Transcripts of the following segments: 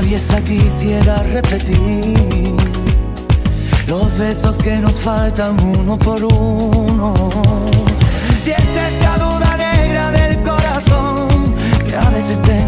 traviesa quisiera repetir los besos que nos faltan uno por uno. Y esa escadura negra del corazón que a veces te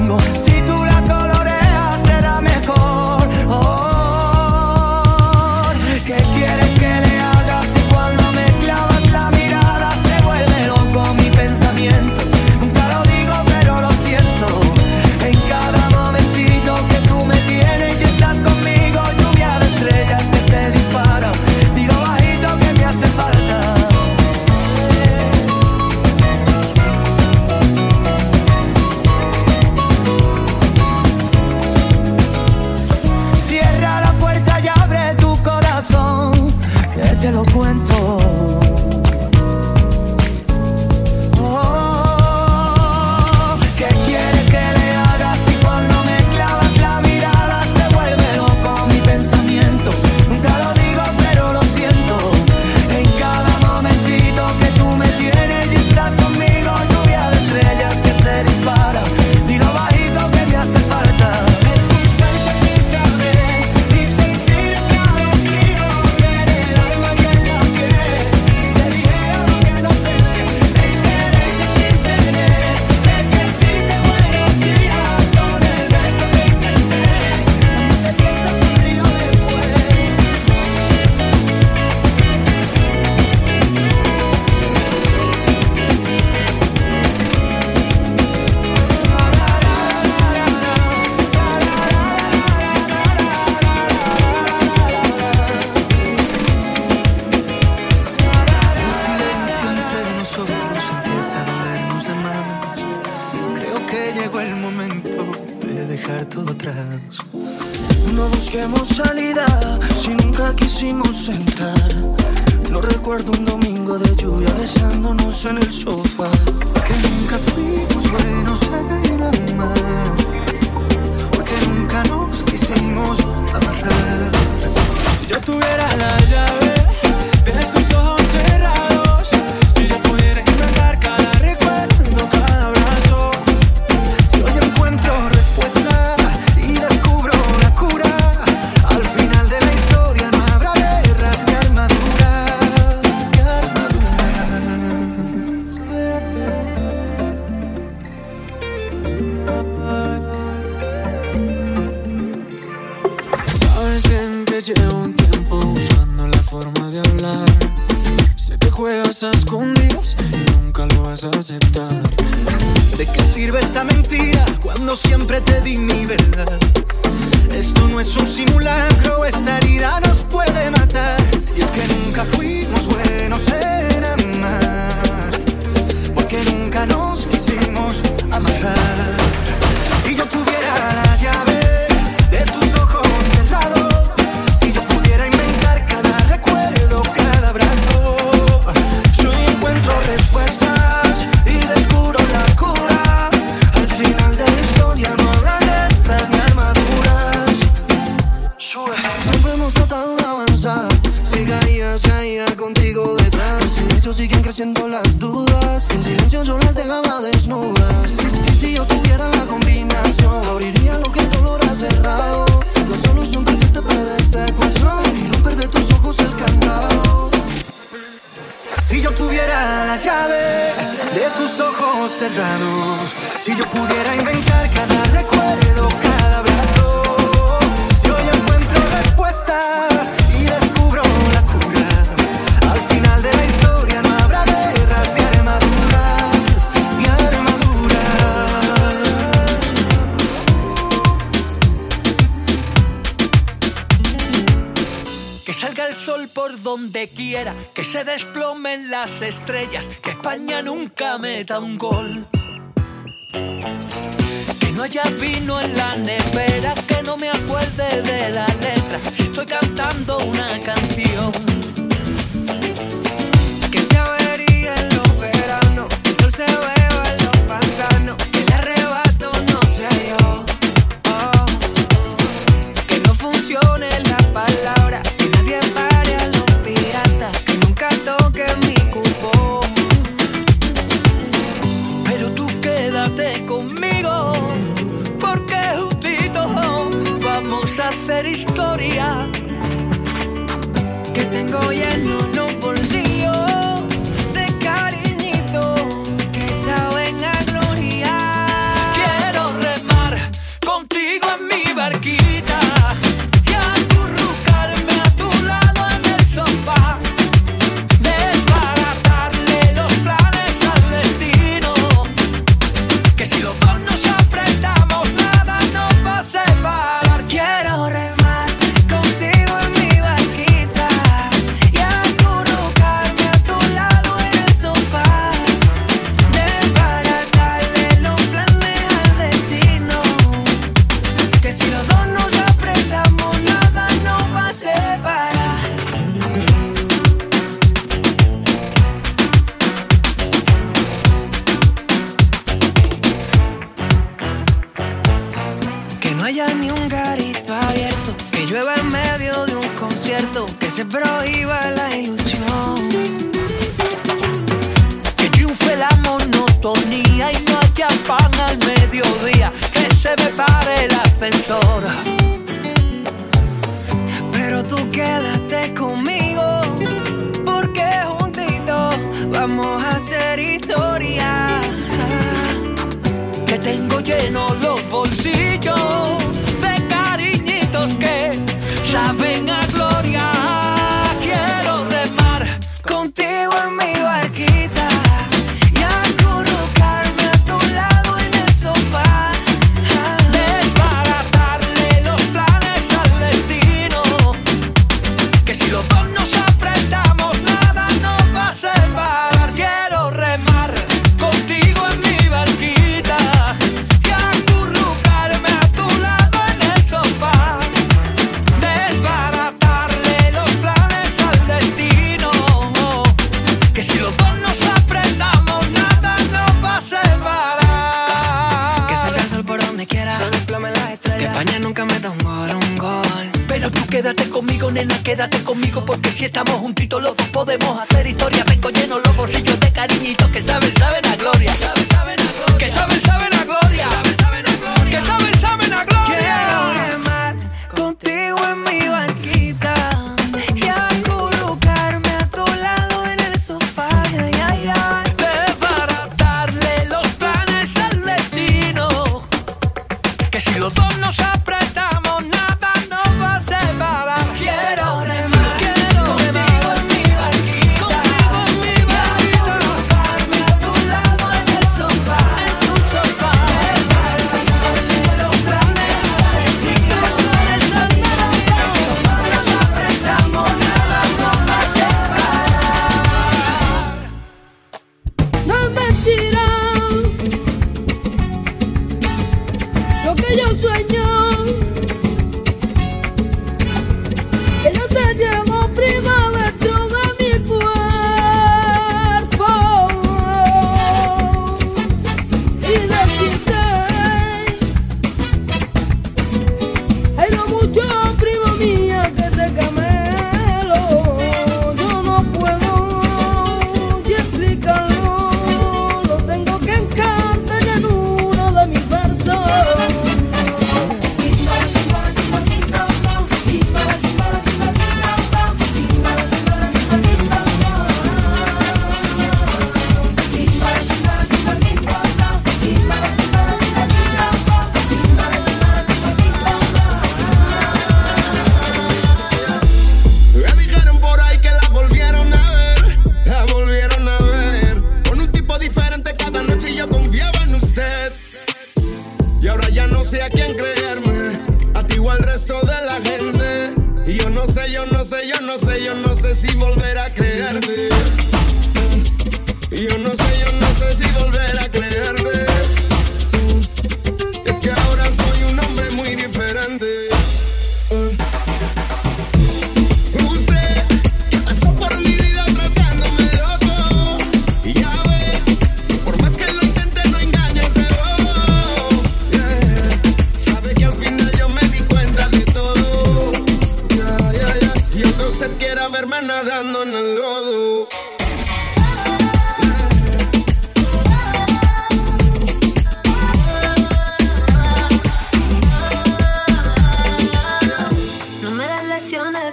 pare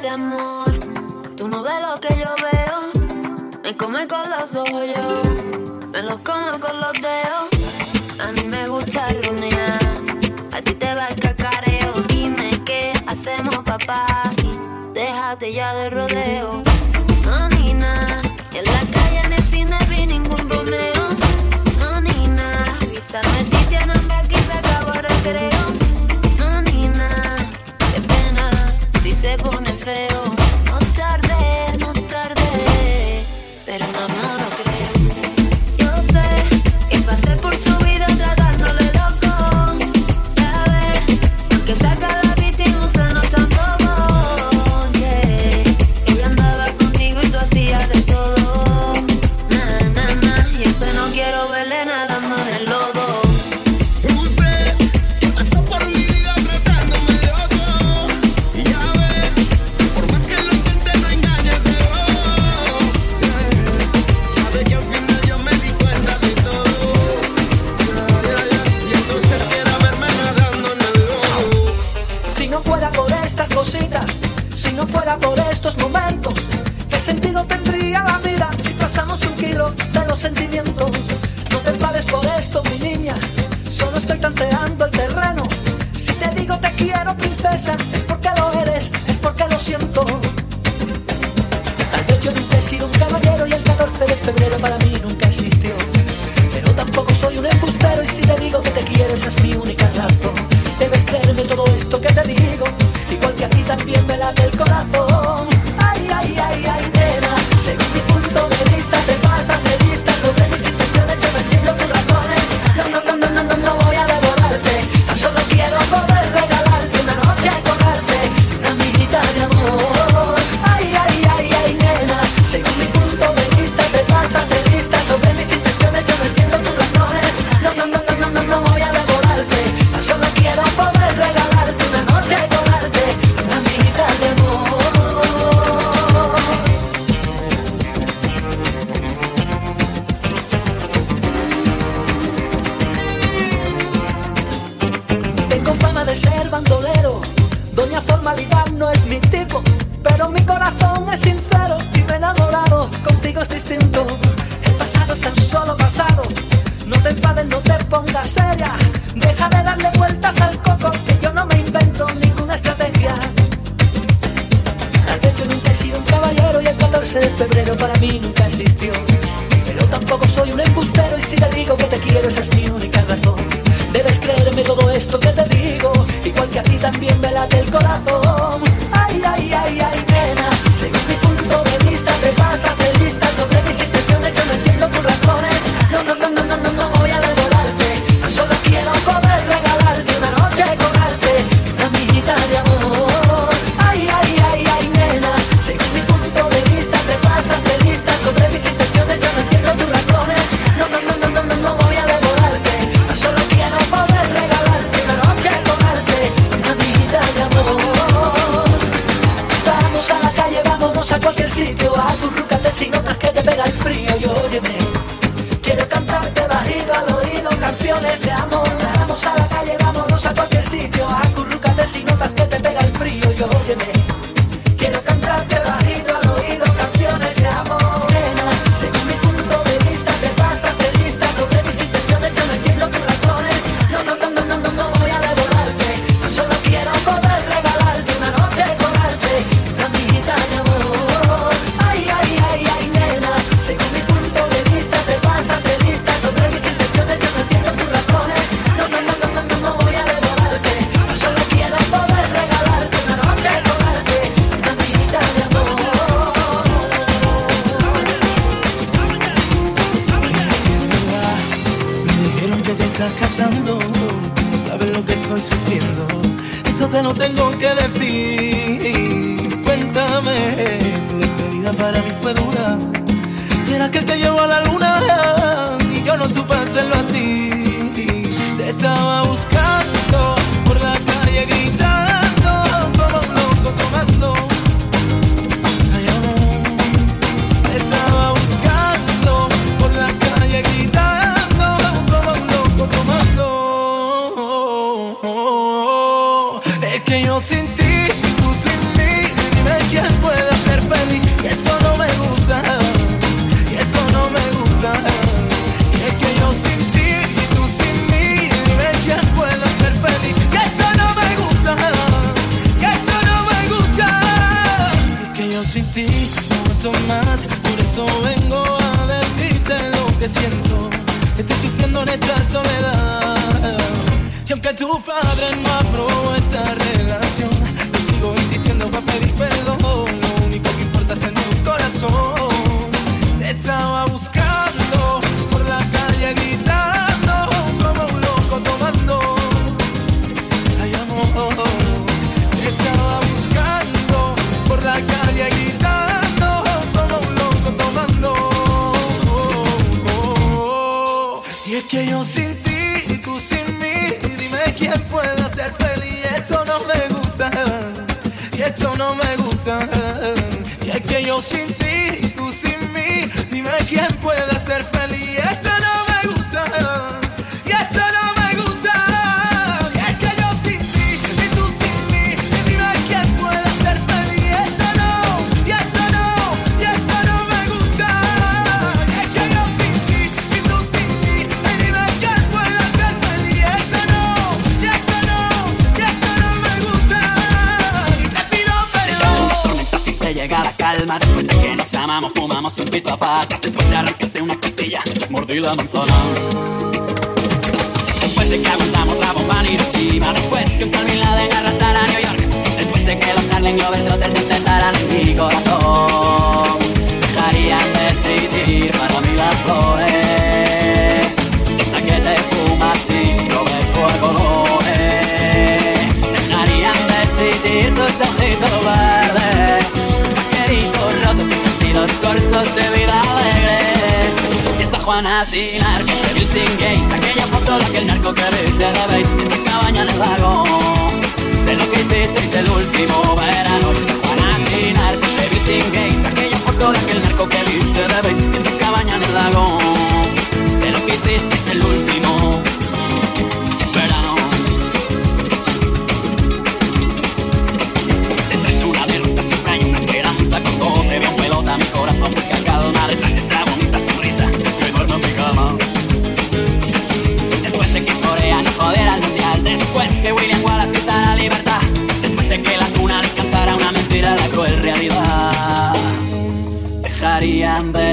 amor. Tú no ves lo que yo veo. Me come con los ojos yo. Me los como con los dedos. A mí me gusta el lunear. A ti te va el cacareo. Dime qué hacemos, papá. Déjate ya de rodeo.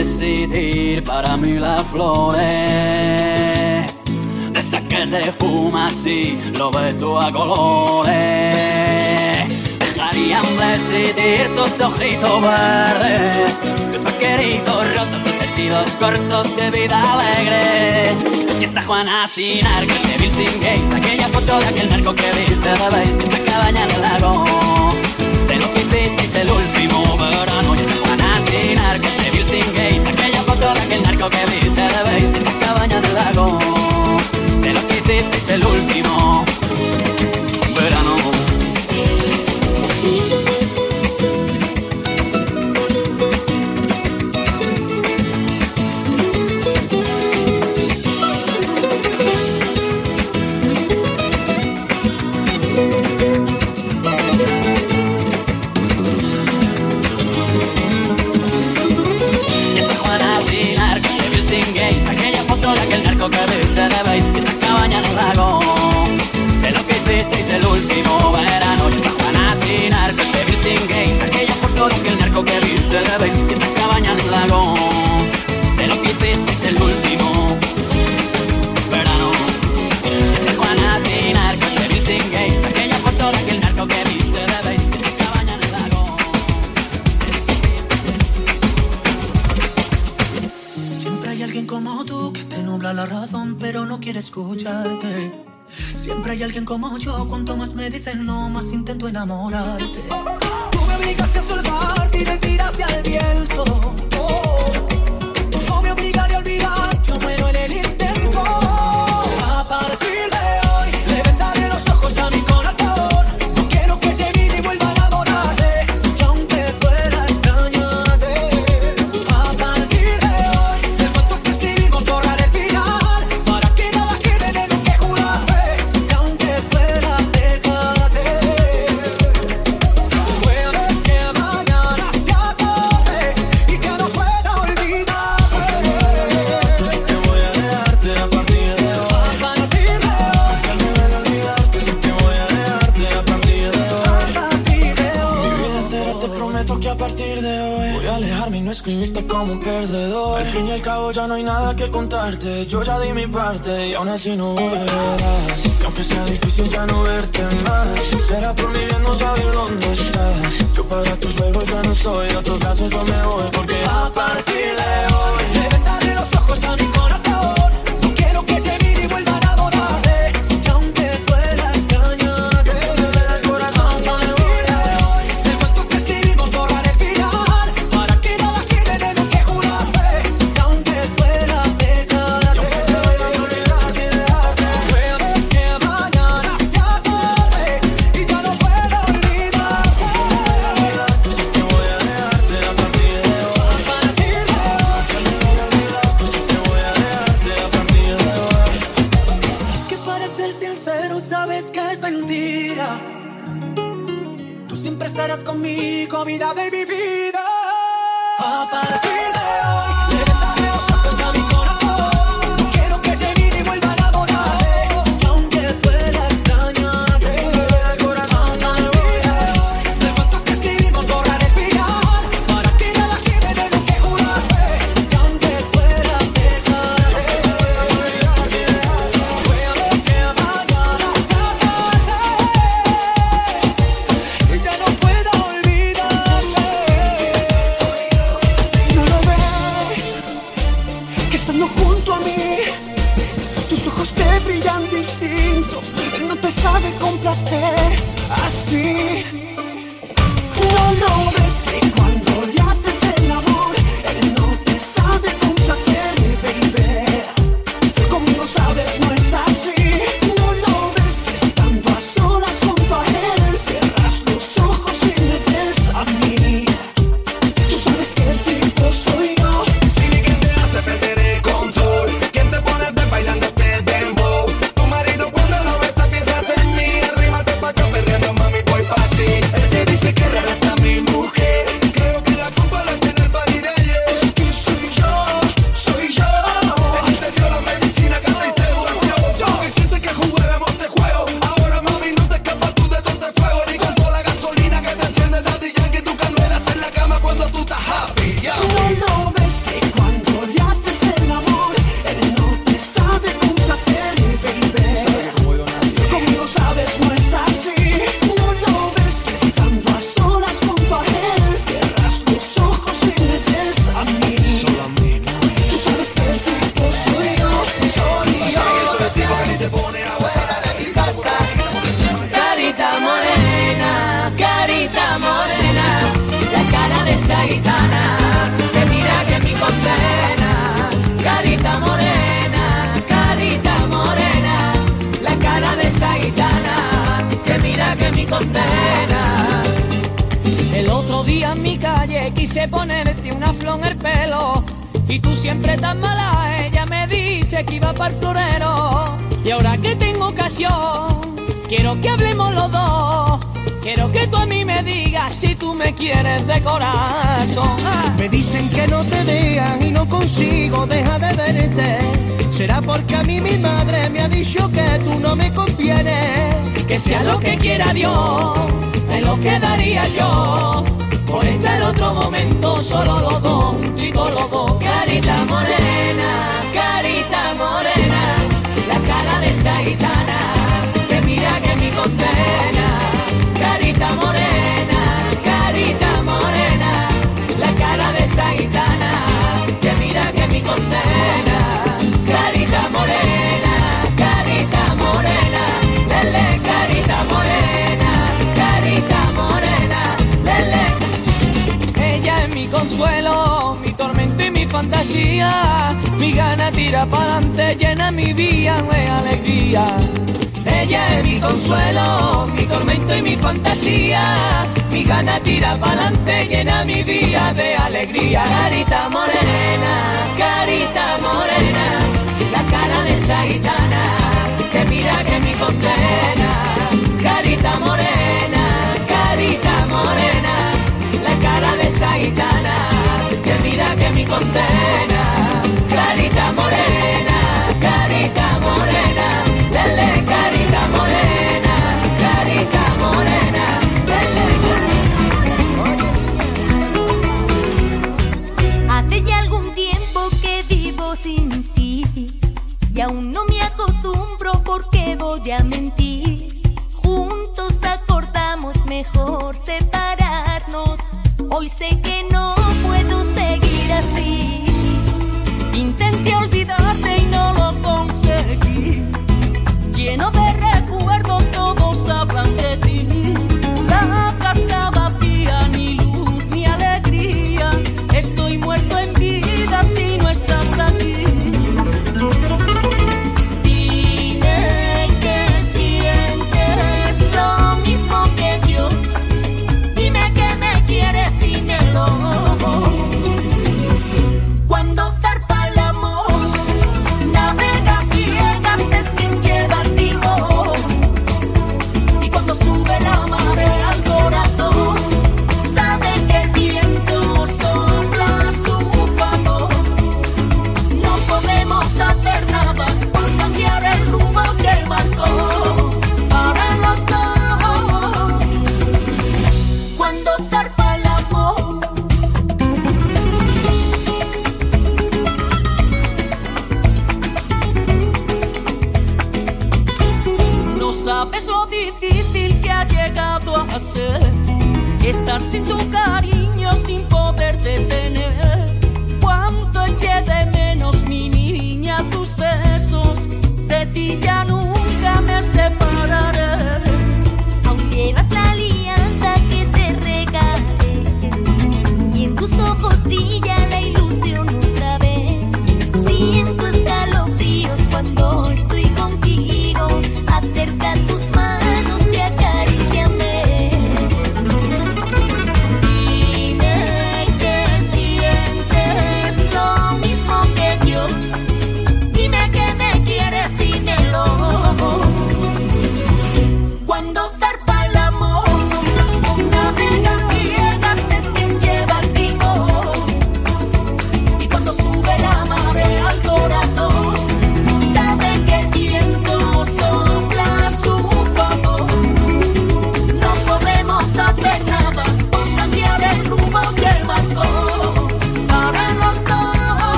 decidir para mí las flores. Desde que te fumas y lo ves tú a colores. Dejarían decidir tus ojitos verdes, tus vaqueritos rotos, tus vestidos cortos de vida alegre. Y esa Juana sin arcas, Bill sin gays, aquella foto de aquel narco que viste de veis, y esta cabaña en el lago. Se lo que hiciste es el último verano y esta Juana sin arcas sin Aquella foto de aquel narco que viste de base Esa cabaña del lago. Sé lo que hiciste es el último. única cabaña en un lago se lo que es el último verano. Desde Juana sin arco, ese bill sin gays, aquella foto de aquel narco que viste de vez que cabaña en el lago. Siempre hay alguien como tú que te nubla la razón, pero no quiere escucharte. Siempre hay alguien como yo, cuanto más me dicen no, más intento enamorarte. Parte y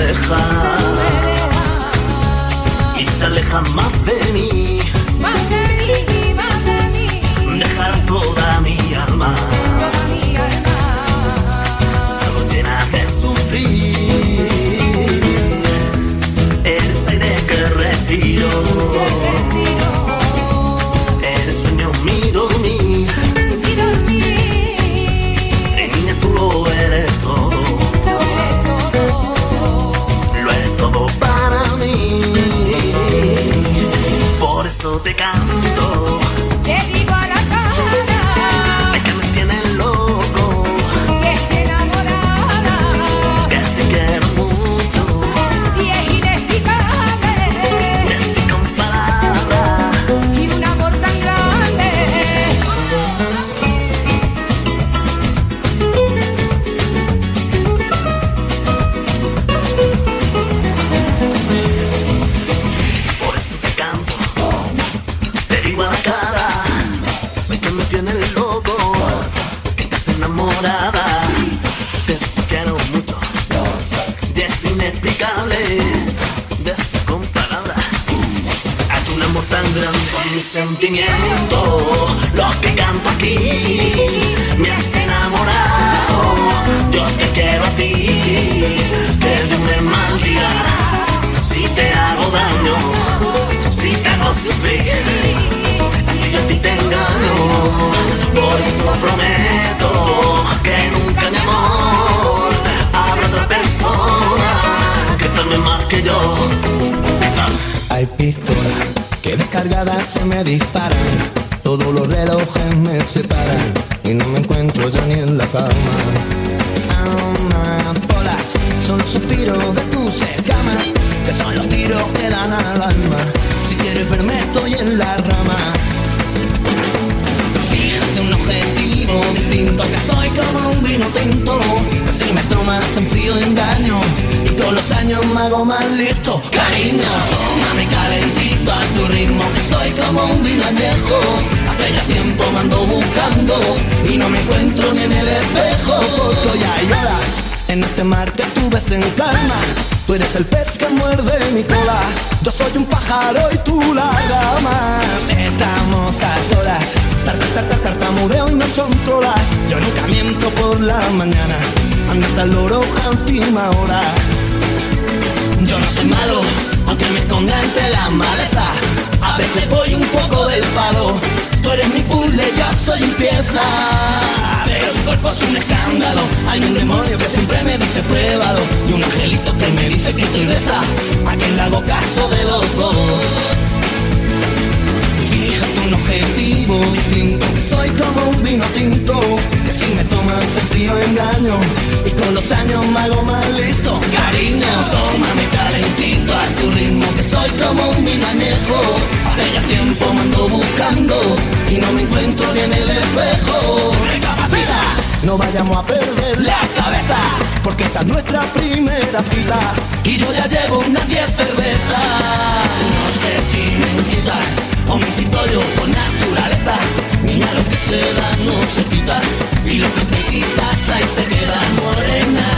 y o me quito yo por naturaleza. Niña, lo que se da no se quita y lo que te quitas ahí se queda morena.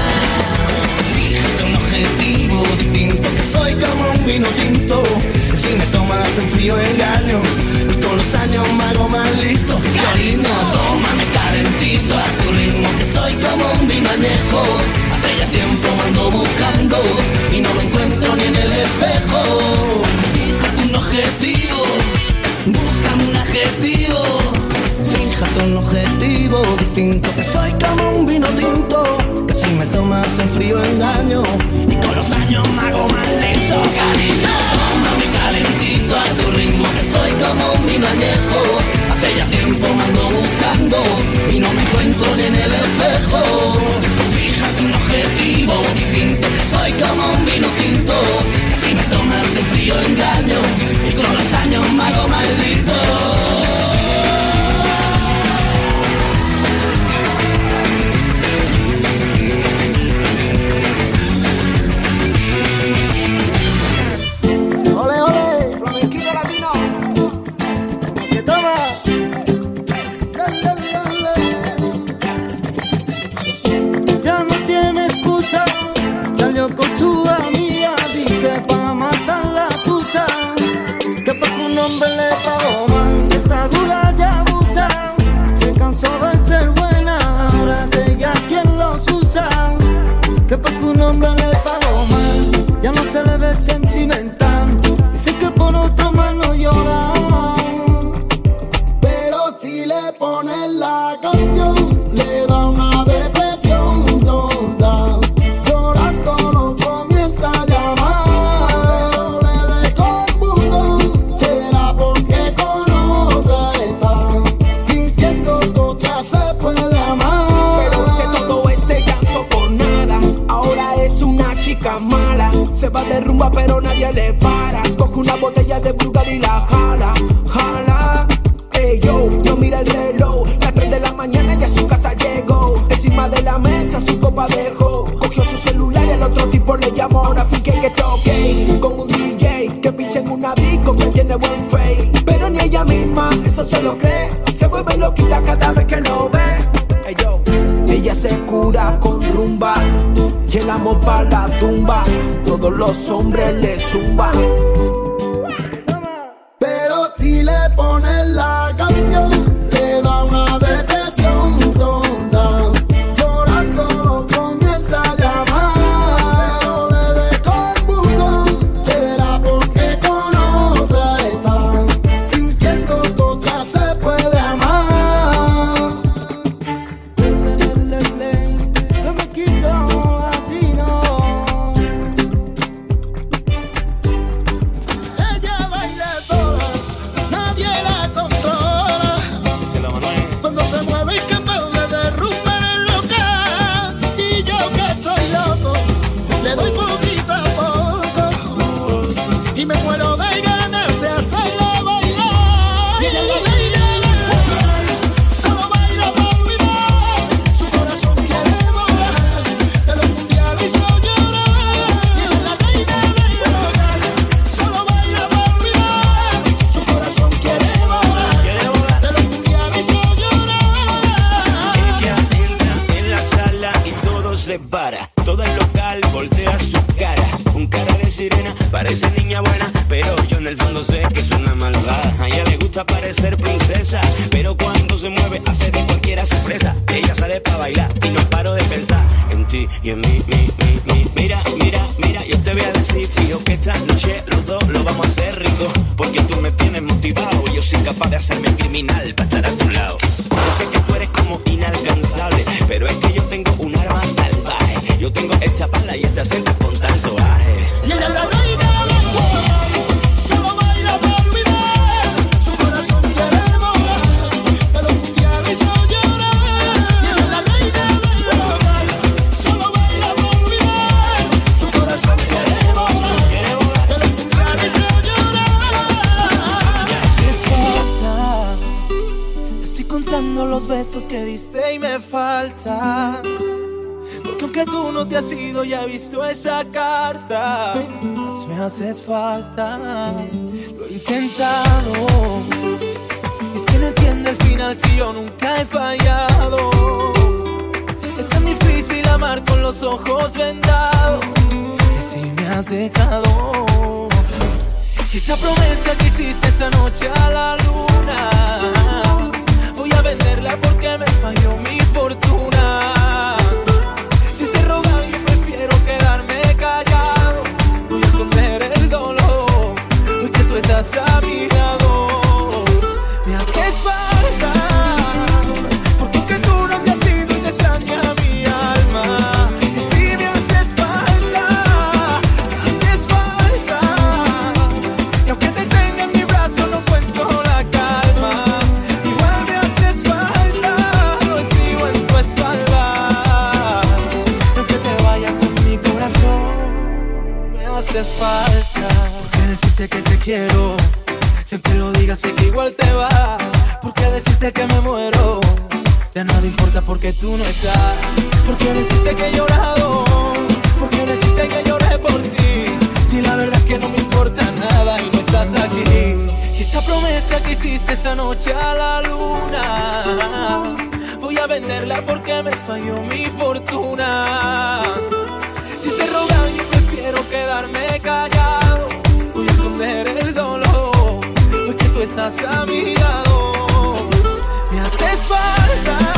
Fíjate un objetivo distinto que soy como un vino tinto. Si me tomas en frío engaño y con los años me hago más listo. Cariño, tómame calentito a tu ritmo que soy como un vino añejo. Hace ya tiempo me ando buscando y no me encuentro ni en el espejo. Fíjate un objetivo, objetivo distinto. Que soy como un vino tinto Que si me tomas en frío engaño. Y con los años me hago más lento. Cariño, tómame calentito a tu ritmo. Que soy como un vino añejo. Hace ya tiempo me ando buscando Y no me encuentro ni en el espejo. Fíjate un objetivo distinto. Que soy como un vino tinto. Que si me tomas en frío engaño. Y con los años me hago maldito los hombres le zumban. A parecer princesa. Pero cuando se mueve, hace de cualquiera sorpresa. Ella sale para bailar y no paro de pensar en ti y en mí, mi, mi, mi. Mira, mira, mira, yo te voy a decir, fijo que esta noche los dos lo vamos a hacer rico. Porque tú me tienes motivado yo soy capaz de hacerme criminal para estar a tu lado. Yo sé que tú eres como inalcanzable, pero es que yo tengo un arma salvaje. Yo tengo y me faltan. Porque aunque tú no te has ido, ya he visto esa carta. Más me haces falta. Lo he intentado. Y es que no entiendo el final si yo nunca he fallado. Es tan difícil amar con los ojos vendados. Que si me has dejado. Esa promesa que hiciste esa noche a la luna venderla porque me falló mi fortuna decirte que me muero Ya nada importa porque tú no estás. Porque decirte que he llorado Porque decirte que lloré por ti Si la verdad es que no me importa nada y no estás aquí. Y esa promesa que hiciste esa noche a la luna Voy a venderla porque me falló mi fortuna. Si se rogan yo prefiero quedarme callado. Voy a esconder el dolor Porque tú estás a mi lado Me haces falta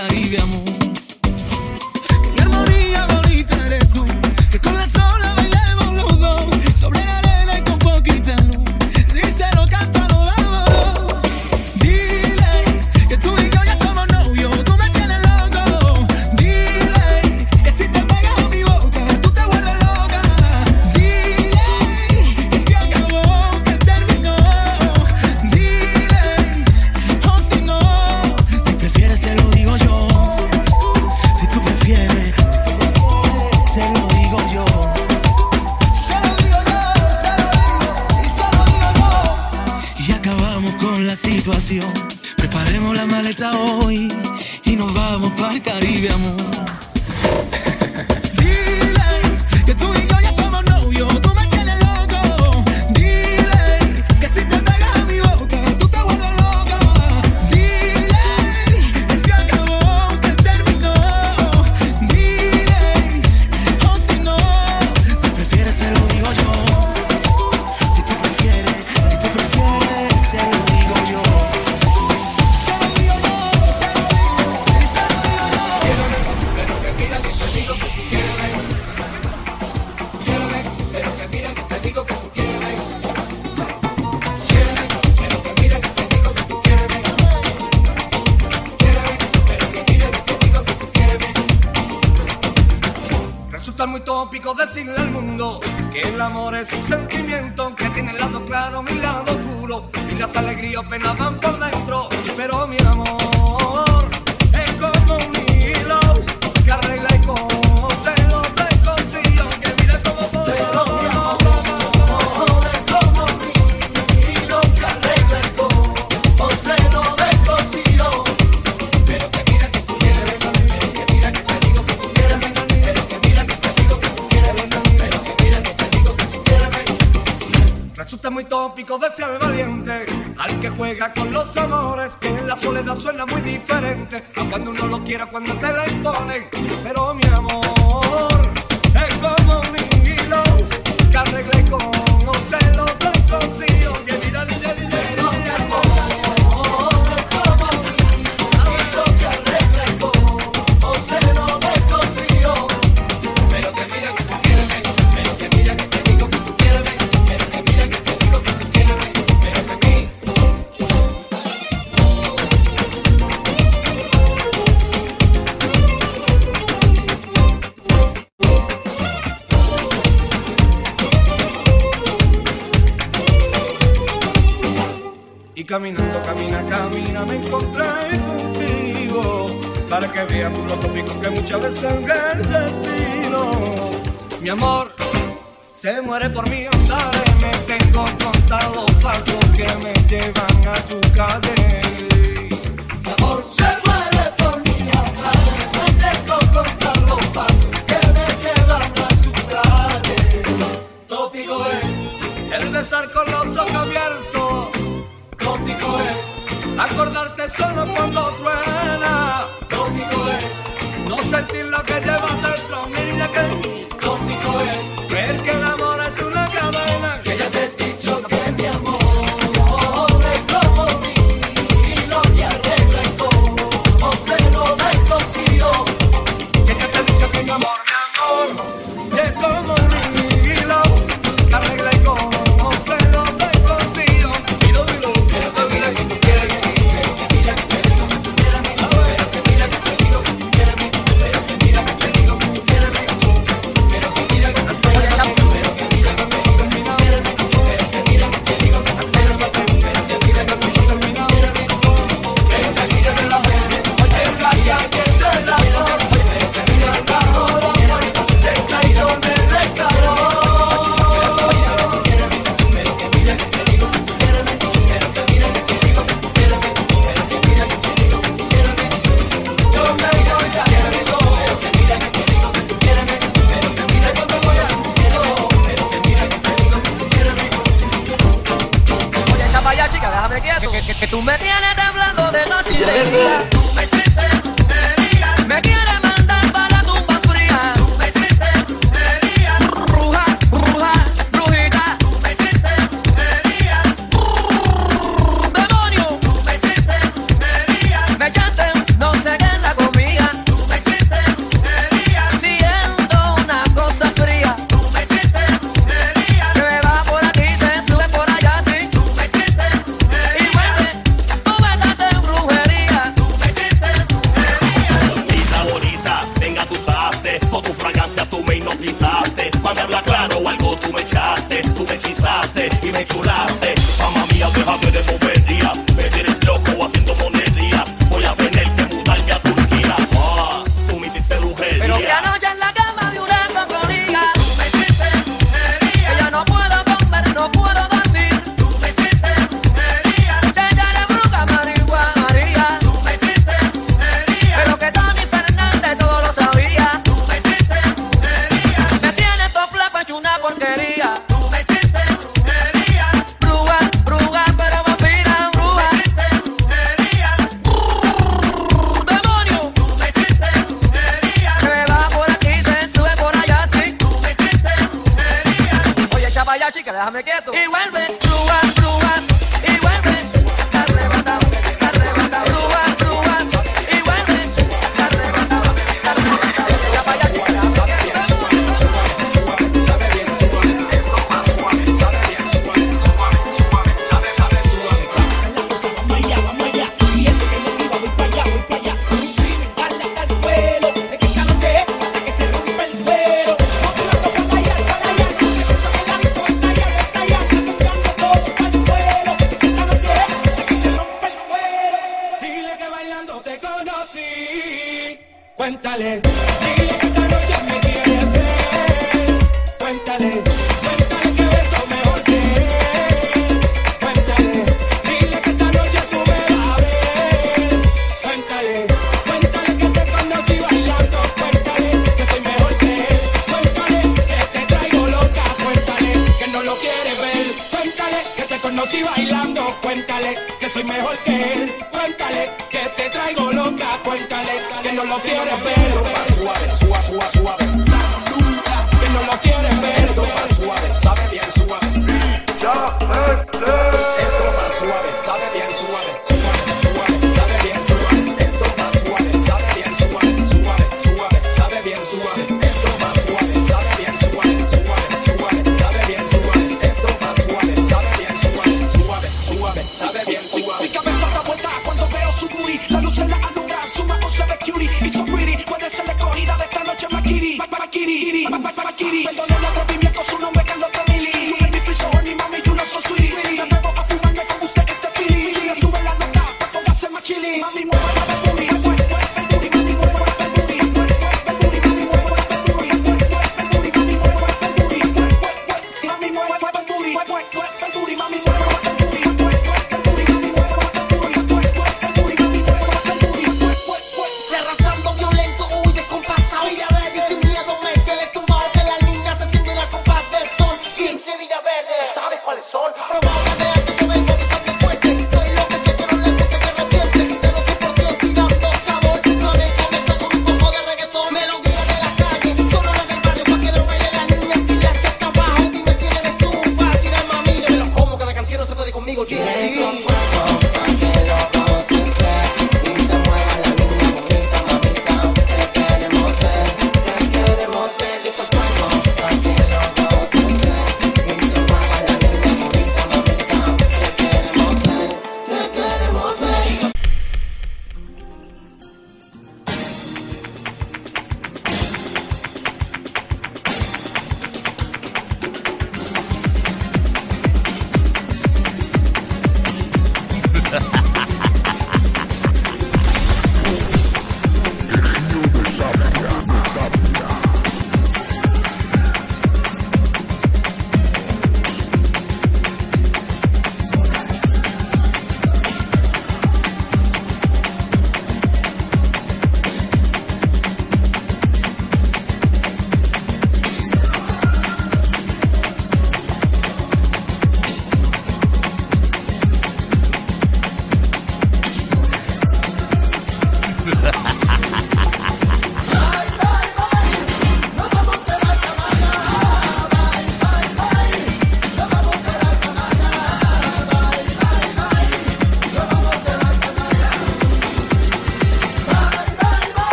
Caribe, amor.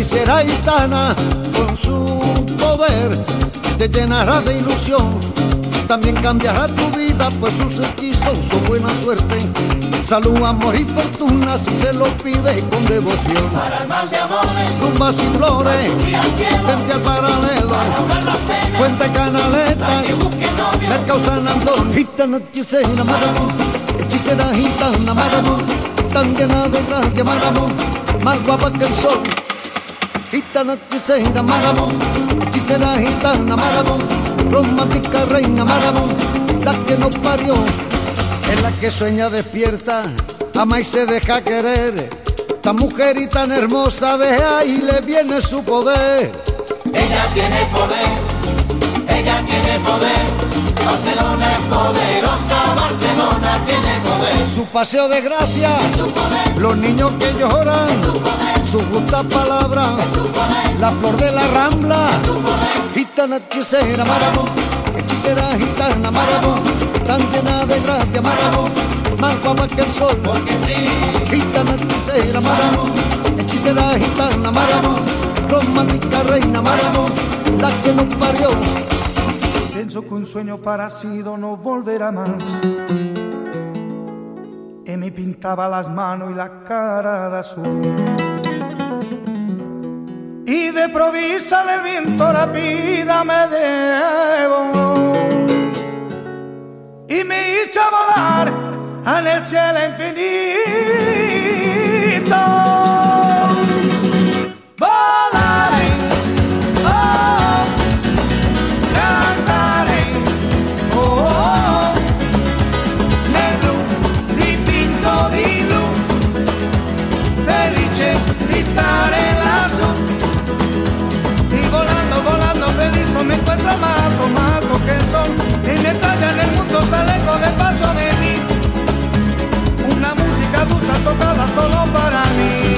Esa hechicera gitana con su poder te llenará de ilusión también cambiará tu vida, pues sus hechizos son buena suerte. Salud, amor y fortuna si se lo pide con devoción. Para el mal de amores, Tumbas y flores, vente al paralelo. Fuente Canaletas, Mercado San Antonio. Gitana hechicera, maramón, hechicera gitana, maramón. Tan llena de gracia, maramón, más guapa que el sol. Gitana hechicera, maramón, hechicera gitana. Romántica reina, maramón, la que nos parió. Es la que sueña despierta, ama y se deja querer. Tan mujer y tan hermosa, de ahí le viene su poder. ella tiene poder, ella tiene poder. Barcelona es poderosa, Barcelona tiene poder. Su paseo de gracia, los niños que lloran, su justa palabra, la flor de la rambla, gitana hechicera, maramón, hechicera gitana, maramón, tan llena de gracia, maramón, más guapa que el sol, porque sí, gitana hechicera, maramón, hechicera gitana, maramón, romántica reina, maramón, la que nos parió. Pienso que un sueño parecido no volverá más. Y me pintaba las manos y la cara de azul. Y de provisa el viento rápida me debo. Y me hizo volar en el cielo infinito. Se lejos del paso de mí, una música dulce tocada solo para mí.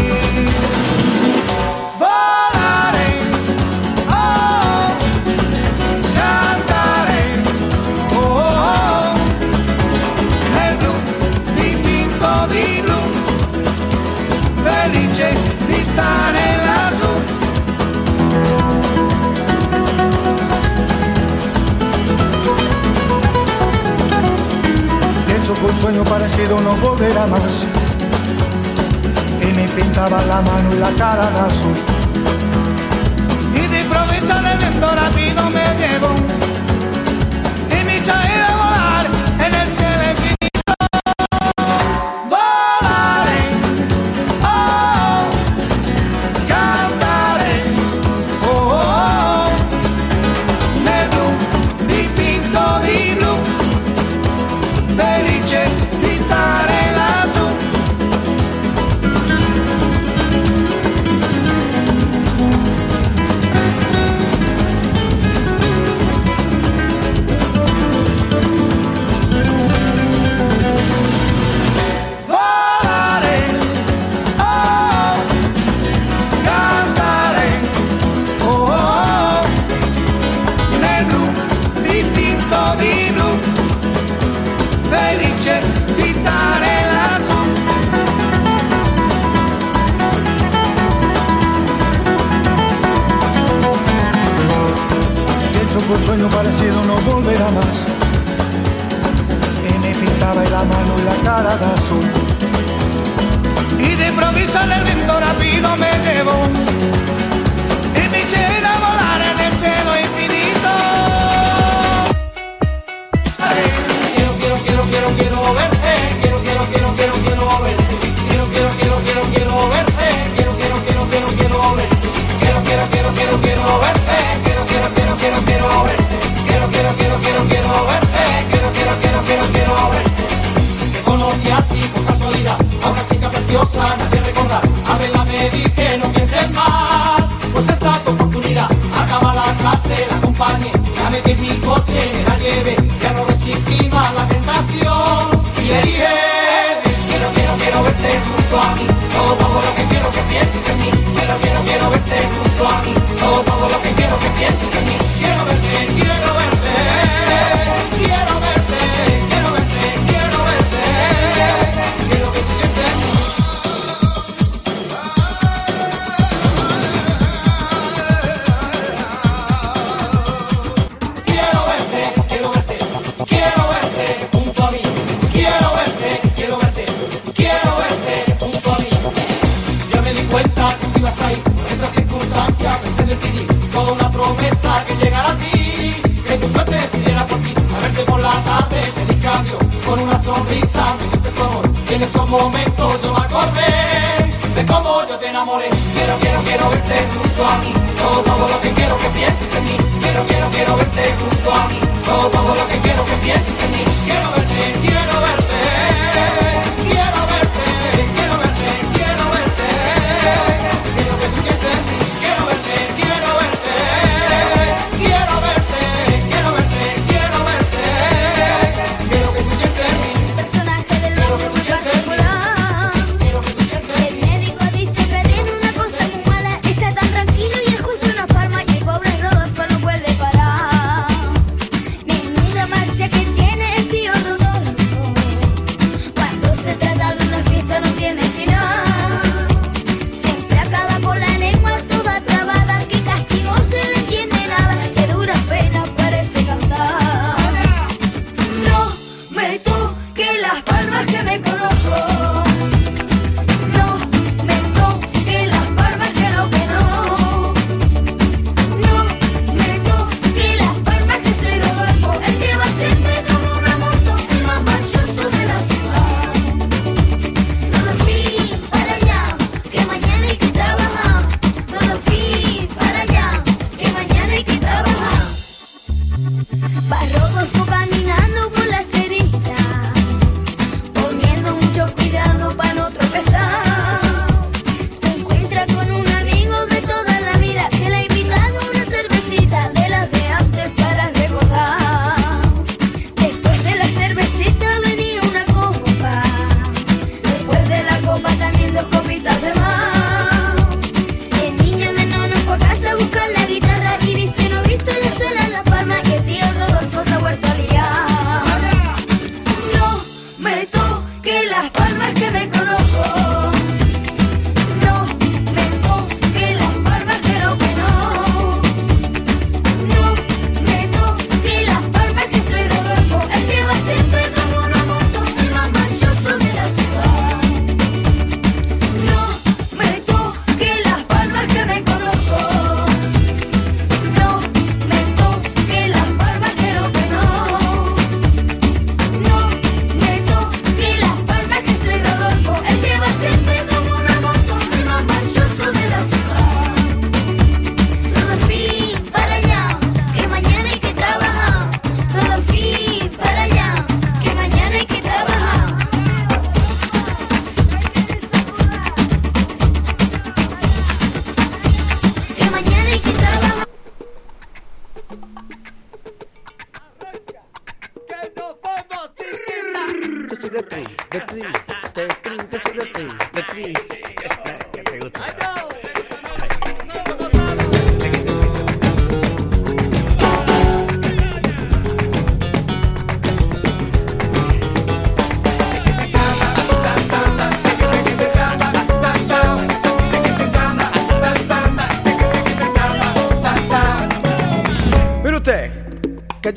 Un sueño parecido no volverá más. Y me pintaba la mano y la cara de azul. Y de en el viento rápido me llevo.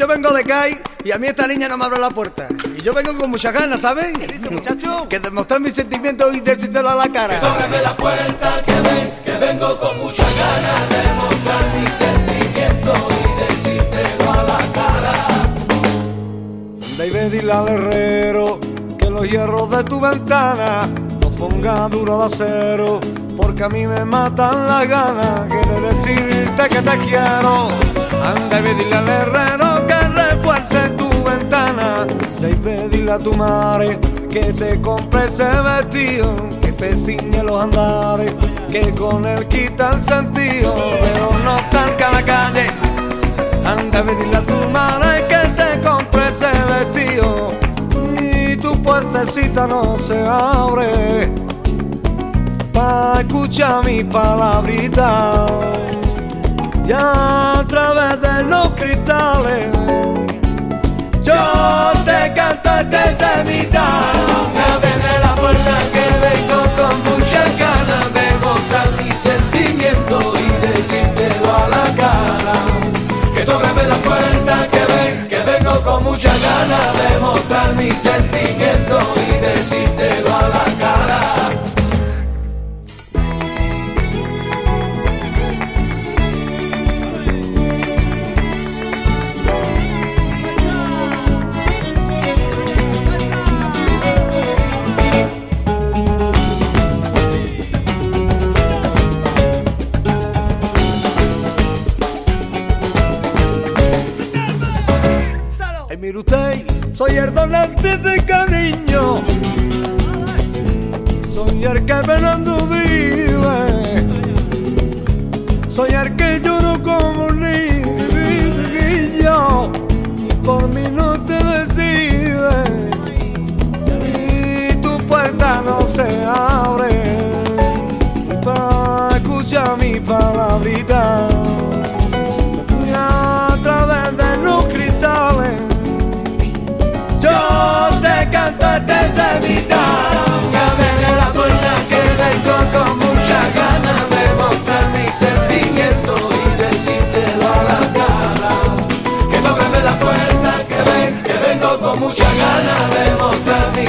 yo vengo de CAI y a mí esta niña no me abre la puerta. Y yo vengo con muchas ganas, ¿sabes? ¿Qué dice, muchacho? Que demostrar mis sentimientos y decírselo a la cara. Que tócame la puerta, que ven, que vengo con muchas ganas de demostrar mis sentimientos y decírtelo a la cara. Anda y ve, dile al herrero que los hierros de tu ventana los ponga duro de acero. Porque a mí me matan las ganas que de decirte que te quiero. Anda y dile al herrero que refuerce tu ventana. Ya y a tu madre que te compre ese vestido, que te ciñe los andares, que con él quita el sentido. Pero no salga a la calle. Anda y dile a tu madre que te compre ese vestido. Y tu puertecita no se abre. Pa' escuchar mi palabrita y a través de los cristales yo te canto este temita. Ábreme la puerta que vengo con muchas ganas de mostrar mis sentimientos y decírtelo a la cara. Que tú la puerta que ven, que vengo con muchas ganas de mostrar mis sentimientos y decírtelo a la cara. de cariño. Soñar que venando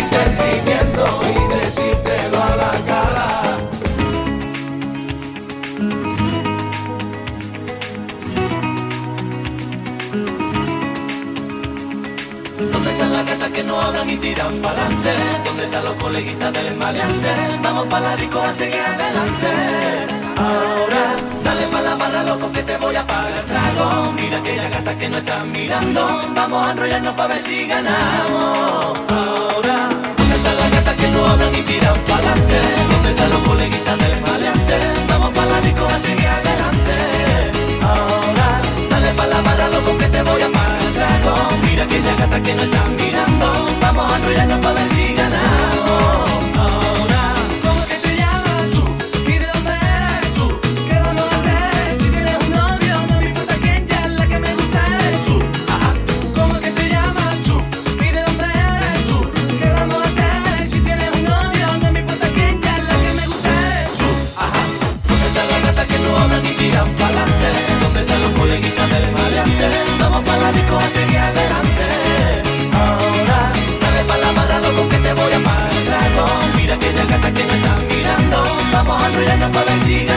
mis sentimientos y decírtelo a la cara. ¿Dónde están las gatas que no hablan y tiran pa'lante? ¿Dónde están los coleguitas del maleante? Vamos pa' la disco a seguir adelante. Ahora, dale pa' la barra, loco, que te voy a pagar el trago. Mira aquella gata que no estás mirando. Vamos a enrollarnos pa' ver si ganamos. Ahora no hablan y tiran pa'lante. ¿Dónde están los coleguitas del maleante? Vamos para la disco a seguir adelante. Ahora, dale pa' la barra, loco, que te voy a amar. Mira que ya gata que no están mirando. Vamos a enrollarnos pa' decir tiran pa'lante, donde están los coleguitas del maleante, vamos pa' la disco a seguir adelante. Ahora, dale pa' la mano loco que te voy a pagar trago, mira que ya gata que me están mirando, vamos a enrollarnos pa' decir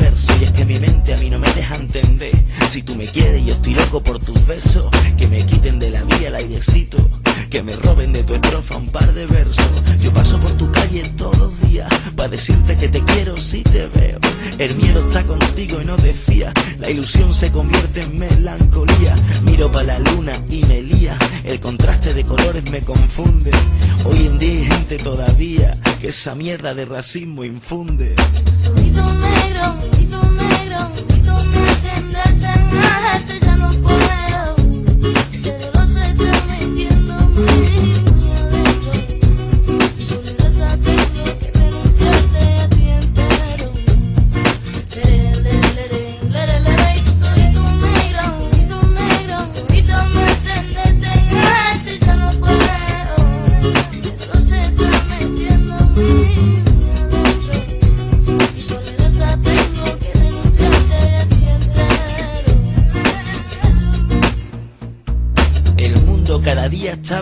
un par de versos. Y es que mi mente a mí no me deja entender. Si tú me quieres, yo estoy loco por tus besos. Que me quiten de la vía el airecito. Que me roben de tu estrofa un par de versos. Yo paso por tu calle todos los días. Para decirte que te quiero si te veo. El miedo está contigo y no te fía. La ilusión se convierte en melancolía. Miro para la luna y me lía. El contraste de colores me confunde. Hoy en día hay gente todavía que esa mierda de racismo infunde. Ojito negro, ojito negro, ojito me hacen desengañarte, ya no puedo.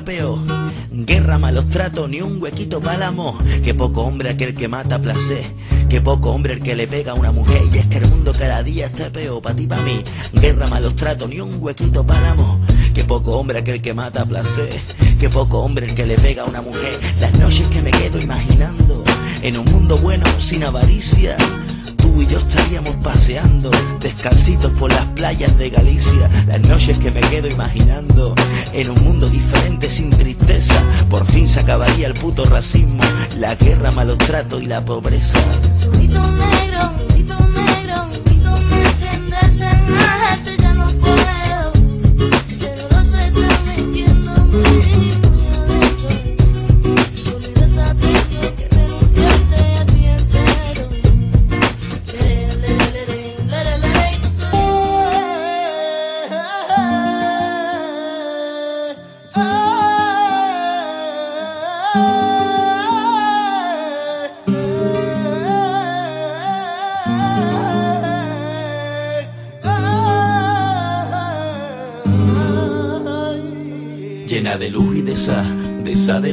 Peor. Guerra, malos tratos, ni un huequito amor. Que poco hombre aquel que mata a placer. Que poco hombre el que le pega a una mujer. Y es que el mundo cada día está peor, para ti, para mí. Guerra, malos tratos, ni un huequito amor. Que poco hombre aquel que mata a placer. Que poco hombre el que le pega a una mujer. Las noches que me quedo imaginando. En un mundo bueno, sin avaricia. Y yo estaríamos paseando, descalcitos por las playas de Galicia, las noches que me quedo imaginando, en un mundo diferente sin tristeza, por fin se acabaría el puto racismo, la guerra, malos tratos y la pobreza.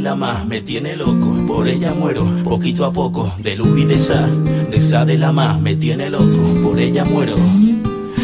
La más, me tiene loco, por ella muero, poquito a poco, de luz y de esa, de esa de la más, me tiene loco, por ella muero.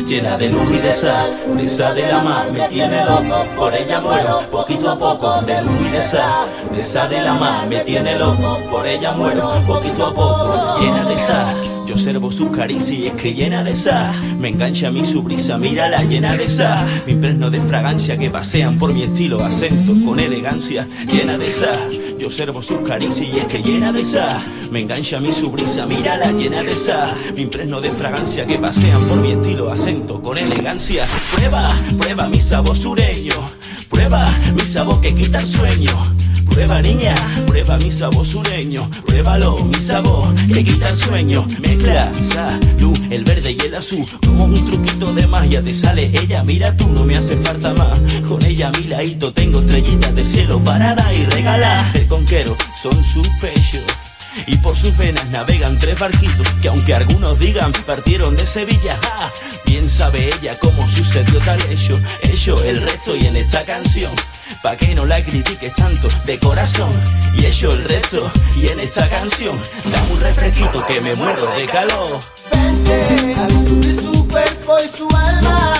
Llena de luz y de esa, de esa de la más, me tiene loco, por ella muero, poquito a poco, de luz y de esa, de esa de la más, me tiene loco, por ella muero, poquito a poco, llena de esa. Yo observo sus caricias y es que llena de esa Me engancha a mí su brisa, mírala llena de esa Me impregno de fragancia que pasean por mi estilo Acento con elegancia, llena de esa Yo observo sus caricias y es que llena de esa Me engancha a mí su brisa, mírala llena de esa Me impregno de fragancia que pasean por mi estilo Acento con elegancia. Prueba, prueba mi sabor sureño. Prueba mi sabor que quita el sueño Prueba niña, prueba mi sabor sureño, pruébalo, mi sabor que quita el sueño. Mezcla salud, el verde y el azul, como un truquito de magia te sale ella. Mira tú, no me hace falta más. Con ella mi ladito tengo estrellitas del cielo para dar y regalar. El conquero son sus pechos. Y por sus venas navegan tres barquitos que aunque algunos digan partieron de Sevilla, ¡ah! bien sabe ella cómo sucedió tal hecho, hecho el resto y en esta canción. Pa' que no la critiques tanto de corazón Y hecho el resto y en esta canción Dame un refresquito que me muero de calor Vente a su cuerpo y su alma.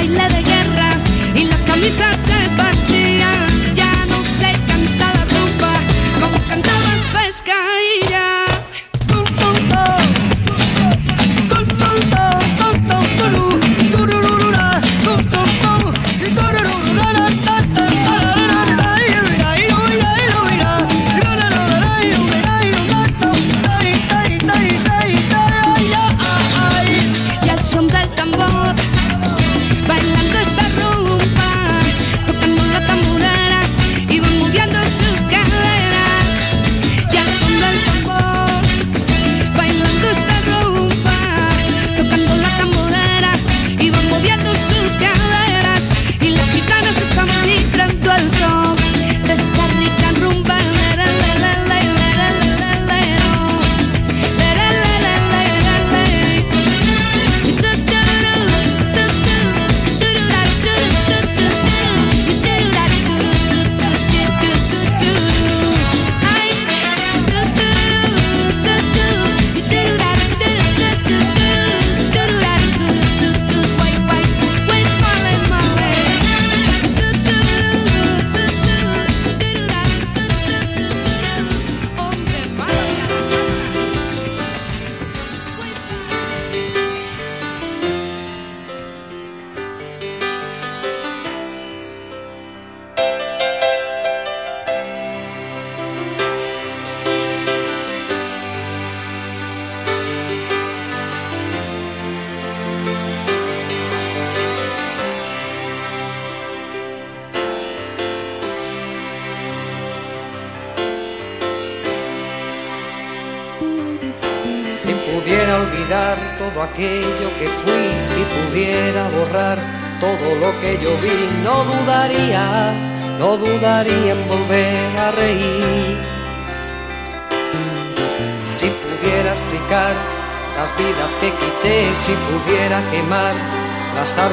baile de guerra y las camisas se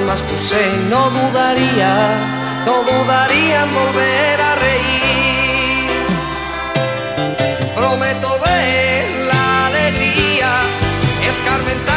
más que no dudaría, no dudaría volver a reír. Prometo ver la alegría escarmentar.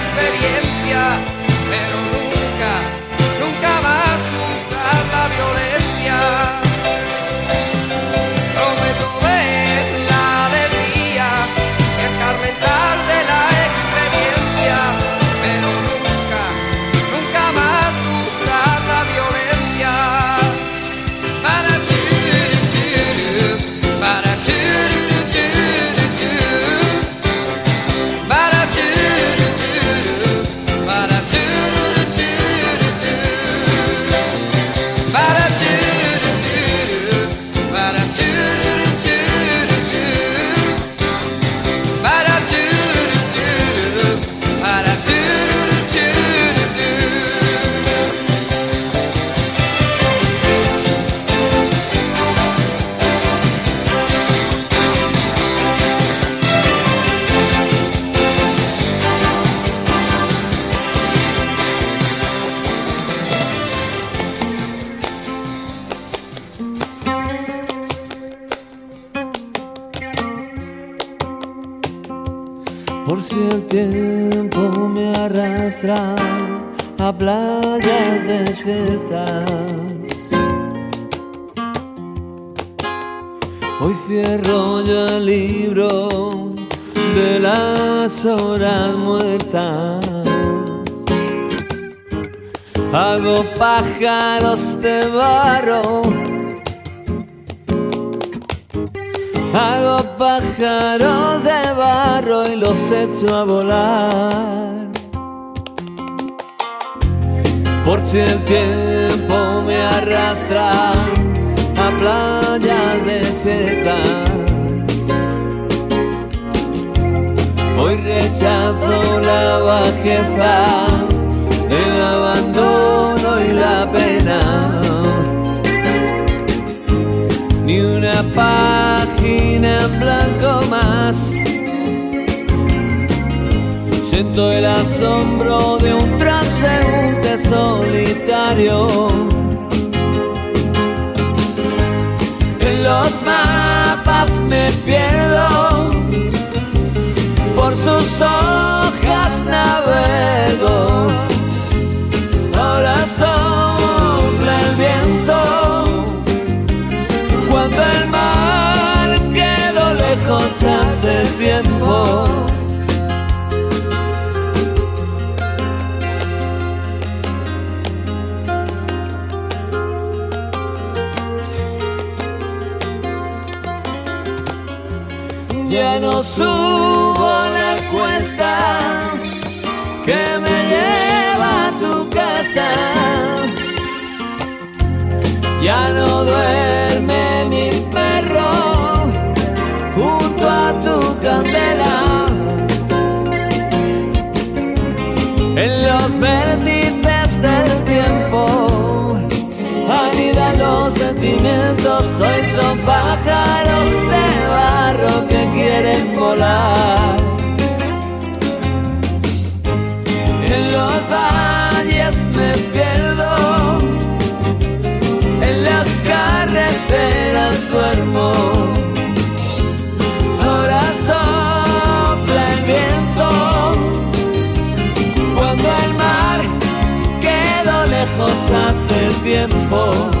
experiencia. Echo a volar. Sentimientos. Hoy son pájaros de barro que quieren volar. En los valles me pierdo, en las carreteras duermo. Ahora sopla el viento, cuando el mar quedó lejos hace tiempo.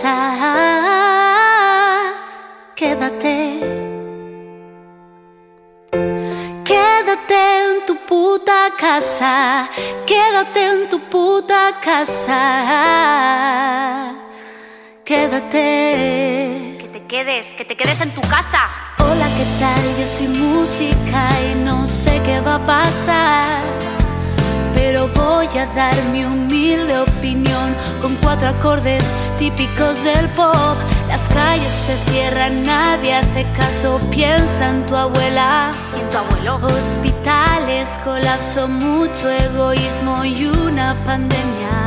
Casa, quédate. Quédate en tu puta casa, quédate en tu puta casa, quédate. Que te quedes, que te quedes en tu casa. Hola, ¿qué tal? Yo soy música y no sé qué va a pasar. Pero voy a dar mi humilde opinión con cuatro acordes típicos del pop. Las calles se cierran, nadie hace caso, piensa en tu abuela y en tu abuelo. Hospitales, colapso, mucho egoísmo y una pandemia.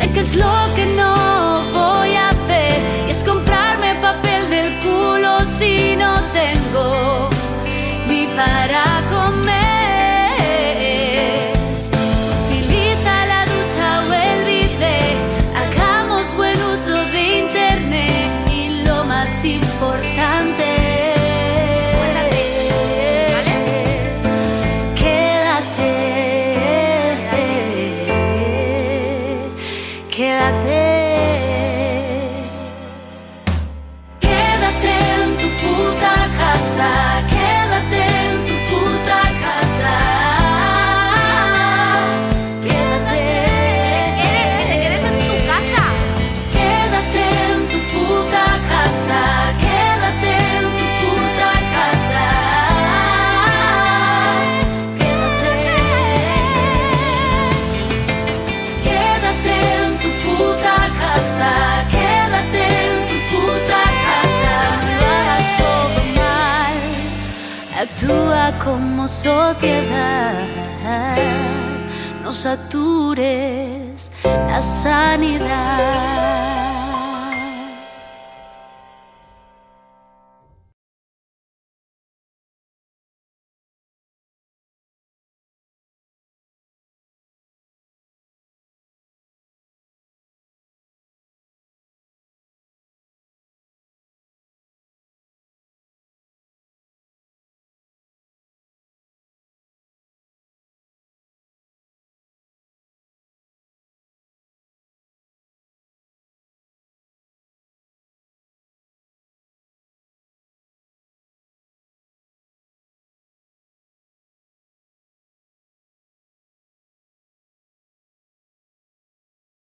Sé que es lo que no voy a hacer y es comprarme papel del culo si no tengo ni para comer. Como sociedad. No satures la sanidad.